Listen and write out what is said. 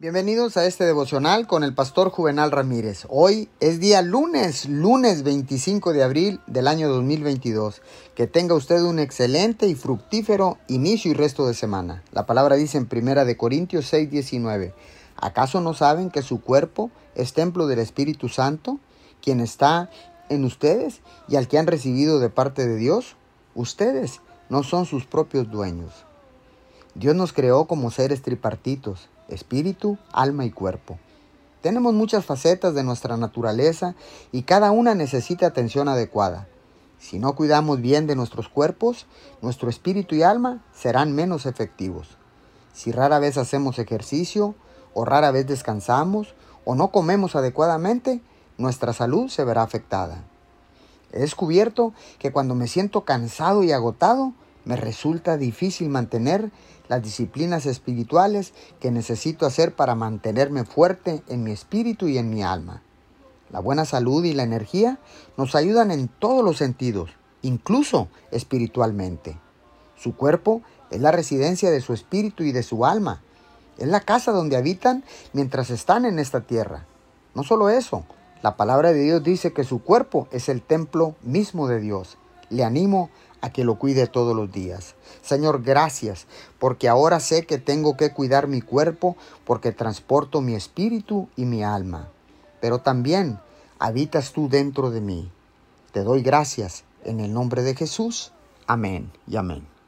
Bienvenidos a este devocional con el pastor Juvenal Ramírez. Hoy es día lunes, lunes 25 de abril del año 2022. Que tenga usted un excelente y fructífero inicio y resto de semana. La palabra dice en Primera de Corintios 6:19. ¿Acaso no saben que su cuerpo es templo del Espíritu Santo, quien está en ustedes y al que han recibido de parte de Dios? Ustedes no son sus propios dueños. Dios nos creó como seres tripartitos espíritu, alma y cuerpo. Tenemos muchas facetas de nuestra naturaleza y cada una necesita atención adecuada. Si no cuidamos bien de nuestros cuerpos, nuestro espíritu y alma serán menos efectivos. Si rara vez hacemos ejercicio, o rara vez descansamos, o no comemos adecuadamente, nuestra salud se verá afectada. He descubierto que cuando me siento cansado y agotado, me resulta difícil mantener las disciplinas espirituales que necesito hacer para mantenerme fuerte en mi espíritu y en mi alma. La buena salud y la energía nos ayudan en todos los sentidos, incluso espiritualmente. Su cuerpo es la residencia de su espíritu y de su alma. Es la casa donde habitan mientras están en esta tierra. No solo eso, la palabra de Dios dice que su cuerpo es el templo mismo de Dios. Le animo a que lo cuide todos los días. Señor, gracias, porque ahora sé que tengo que cuidar mi cuerpo porque transporto mi espíritu y mi alma. Pero también habitas tú dentro de mí. Te doy gracias en el nombre de Jesús. Amén y amén.